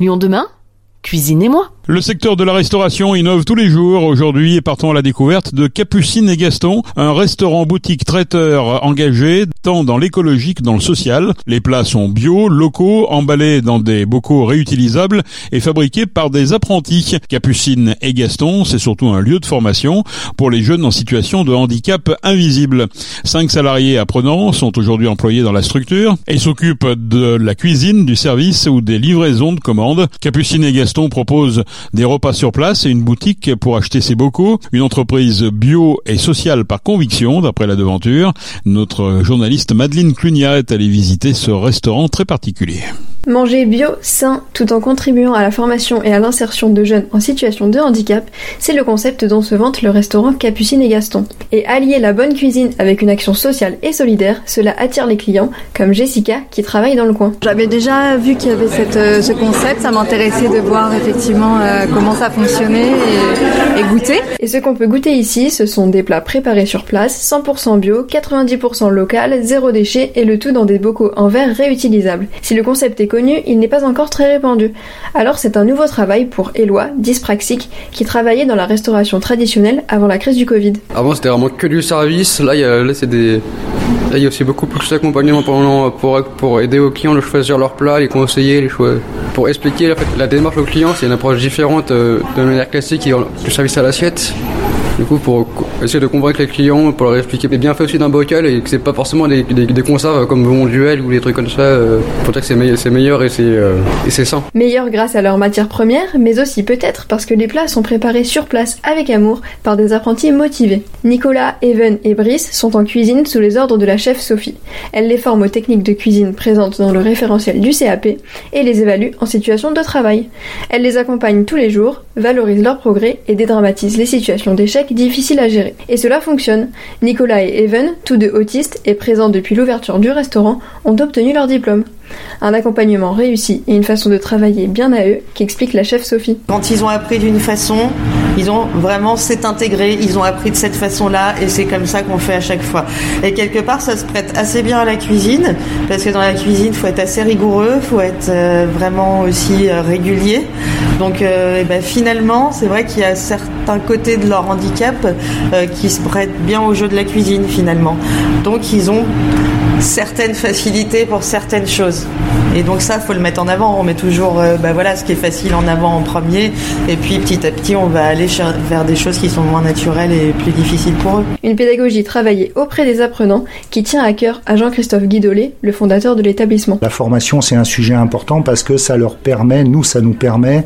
Lyon demain Cuisinez-moi Le secteur de la restauration innove tous les jours aujourd'hui partons à la découverte de Capucine et Gaston, un restaurant boutique traiteur engagé tant dans l'écologique que dans le social. Les plats sont bio, locaux, emballés dans des bocaux réutilisables et fabriqués par des apprentis. Capucine et Gaston, c'est surtout un lieu de formation pour les jeunes en situation de handicap invisible. Cinq salariés apprenants sont aujourd'hui employés dans la structure et s'occupent de la cuisine, du service ou des livraisons de commandes. Capucine et Gaston proposent des repas sur place et une boutique pour acheter ses bocaux, une entreprise bio et sociale par conviction, d'après la devanture. Notre journaliste Madeleine Clunia est allée visiter ce restaurant très particulier. Manger bio, sain, tout en contribuant à la formation et à l'insertion de jeunes en situation de handicap, c'est le concept dont se vante le restaurant Capucine et Gaston. Et allier la bonne cuisine avec une action sociale et solidaire, cela attire les clients, comme Jessica qui travaille dans le coin. J'avais déjà vu qu'il y avait cette, euh, ce concept, ça m'intéressait de voir effectivement euh, comment ça fonctionnait et, et goûter. Et ce qu'on peut goûter ici, ce sont des plats préparés sur place, 100% bio, 90% local, zéro déchet et le tout dans des bocaux en verre réutilisables. Si le concept est connu, il n'est pas encore très répandu. Alors c'est un nouveau travail pour Éloi, dyspraxique, qui travaillait dans la restauration traditionnelle avant la crise du Covid. Avant c'était vraiment que du service, là, il y des... Il y a aussi beaucoup plus d'accompagnement pour, pour, pour aider aux clients à choisir leurs plats, les conseiller, les choix. Pour expliquer la démarche au client, c'est une approche différente euh, de manière classique du service à l'assiette. Du coup, pour essayer de convaincre les clients, pour leur expliquer les bienfaits aussi d'un bocal et que c'est pas forcément des, des, conserves comme mon duel ou des trucs comme ça, euh, pour dire que c'est meilleur, meilleur et c'est euh, sain. Meilleur grâce à leurs matières premières, mais aussi peut-être parce que les plats sont préparés sur place avec amour par des apprentis motivés. Nicolas, Evan et Brice sont en cuisine sous les ordres de la chef Sophie. Elle les forme aux techniques de cuisine présentes dans le référentiel du CAP et les évalue en situation de travail. Elle les accompagne tous les jours, valorise leur progrès et dédramatise les situations d'échec difficiles à gérer. Et cela fonctionne. Nicolas et Evan, tous deux autistes et présents depuis l'ouverture du restaurant, ont obtenu leur diplôme. Un accompagnement réussi et une façon de travailler bien à eux qu'explique la chef Sophie. Quand ils ont appris d'une façon, ils ont vraiment s'est intégré, ils ont appris de cette façon-là et c'est comme ça qu'on fait à chaque fois. Et quelque part, ça se prête assez bien à la cuisine parce que dans la cuisine, il faut être assez rigoureux, faut être euh, vraiment aussi euh, régulier. Donc, euh, ben, finalement, c'est vrai qu'il y a certains côtés de leur handicap qui se prêtent bien au jeu de la cuisine finalement. Donc, ils ont certaines facilités pour certaines choses. Et donc ça, faut le mettre en avant. On met toujours, euh, bah voilà, ce qui est facile en avant en premier, et puis petit à petit, on va aller vers des choses qui sont moins naturelles et plus difficiles pour eux. Une pédagogie travaillée auprès des apprenants qui tient à cœur à Jean-Christophe Guidolet, le fondateur de l'établissement. La formation, c'est un sujet important parce que ça leur permet, nous, ça nous permet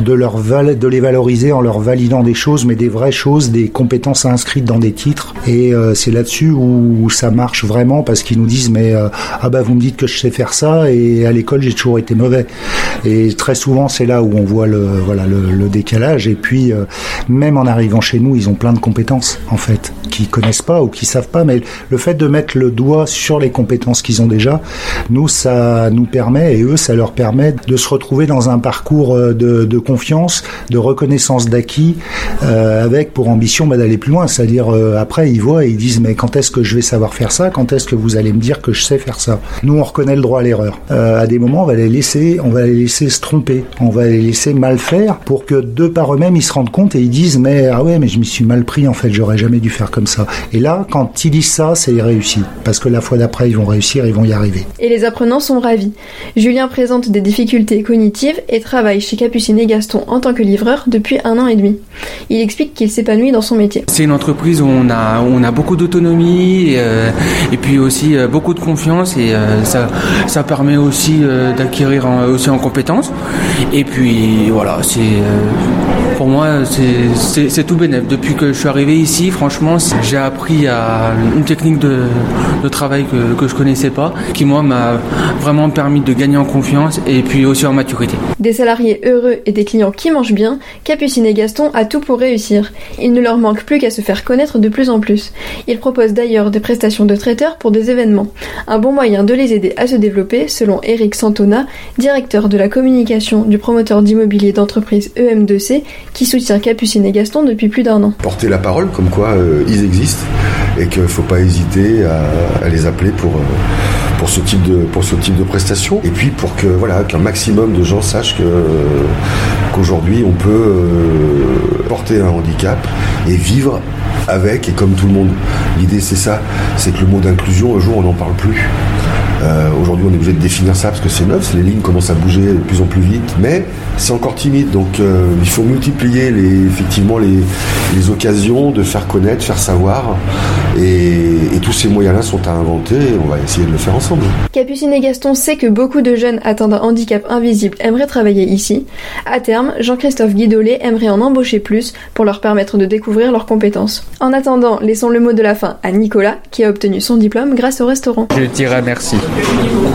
de, leur val de les valoriser en leur validant des choses, mais des vraies choses, des compétences inscrites dans des titres. Et euh, c'est là-dessus où ça marche vraiment parce qu'ils nous disent mais euh, ah bah vous me dites que je sais faire ça et à l'école j'ai toujours été mauvais. Et très souvent c'est là où on voit le voilà le, décalage. Et puis euh, même en arrivant chez nous ils ont plein de compétences en fait qui connaissent pas ou qui savent pas. Mais le fait de mettre le doigt sur les compétences qu'ils ont déjà nous ça nous permet et eux ça leur permet de se retrouver dans un parcours euh, de, confiance de reconnaissance d'acquis avec pour ambition bah, d'aller plus loin. C'est-à-dire après ils voient et ils disent mais quand est-ce que je vais savoir faire ça? Quand est-ce que vous allez me dire que je sais faire ça. Nous on reconnaît le droit à l'erreur. Euh, à des moments on va les laisser on va les laisser se tromper. On va les laisser mal faire pour que de par eux-mêmes ils se rendent compte et ils disent mais ah ouais mais je m'y suis mal pris en fait j'aurais jamais dû faire comme ça. Et là quand ils disent ça c'est réussi. Parce que la fois d'après ils vont réussir ils vont y arriver. Et les apprenants sont ravis. Julien présente des difficultés cognitives et travaille chez Capucine et Gaston en tant que livreur depuis un an et demi. Il explique qu'il s'épanouit dans son métier. C'est une entreprise où on a où on a beaucoup d'autonomie et, euh, et, puis aussi euh, beaucoup de confiance et euh, ça ça permet aussi euh, d'acquérir aussi en compétences. Et puis voilà c'est euh, pour moi c'est tout bénéf. Depuis que je suis arrivé ici franchement j'ai appris à une technique de, de travail que, que je connaissais pas qui moi m'a vraiment permis de gagner en confiance et puis aussi en maturité. Des salariés heureux et des clients qui mangent bien Capucine et Gaston a tout pour réussir. Il ne leur manque plus qu'à se faire connaître de plus en plus. Ils proposent d'ailleurs des prestations de traiteurs pour des un bon moyen de les aider à se développer selon Eric Santona directeur de la communication du promoteur d'immobilier d'entreprise EM2C qui soutient Capucine et Gaston depuis plus d'un an. Porter la parole comme quoi euh, ils existent et qu'il ne faut pas hésiter à, les appeler pour, euh, pour ce type de pour prestation et puis pour que voilà qu'un maximum de gens sachent que qu'aujourd'hui on peut euh, porter un handicap et vivre avec et comme tout le monde. L'idée c'est ça, c'est que le mot d'inclusion un jour on n'en parle plus. Euh, Aujourd'hui, on est obligé de définir ça parce que c'est neuf, les lignes commencent à bouger de plus en plus vite, mais c'est encore timide. Donc, euh, il faut multiplier les, effectivement les, les, occasions de faire connaître, faire savoir, et, et tous ces moyens-là sont à inventer. Et on va essayer de le faire ensemble. Capucine et Gaston sait que beaucoup de jeunes atteints d'un handicap invisible aimeraient travailler ici. À terme, Jean-Christophe Guidolet aimerait en embaucher plus pour leur permettre de découvrir leurs compétences. En attendant, laissons le mot de la fin à Nicolas, qui a obtenu son diplôme grâce au restaurant. Je dirais merci.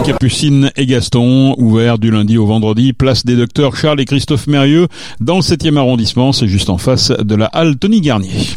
Capucine et Gaston, ouvert du lundi au vendredi, place des docteurs Charles et Christophe Mérieux, dans le 7e arrondissement, c'est juste en face de la halle Tony Garnier.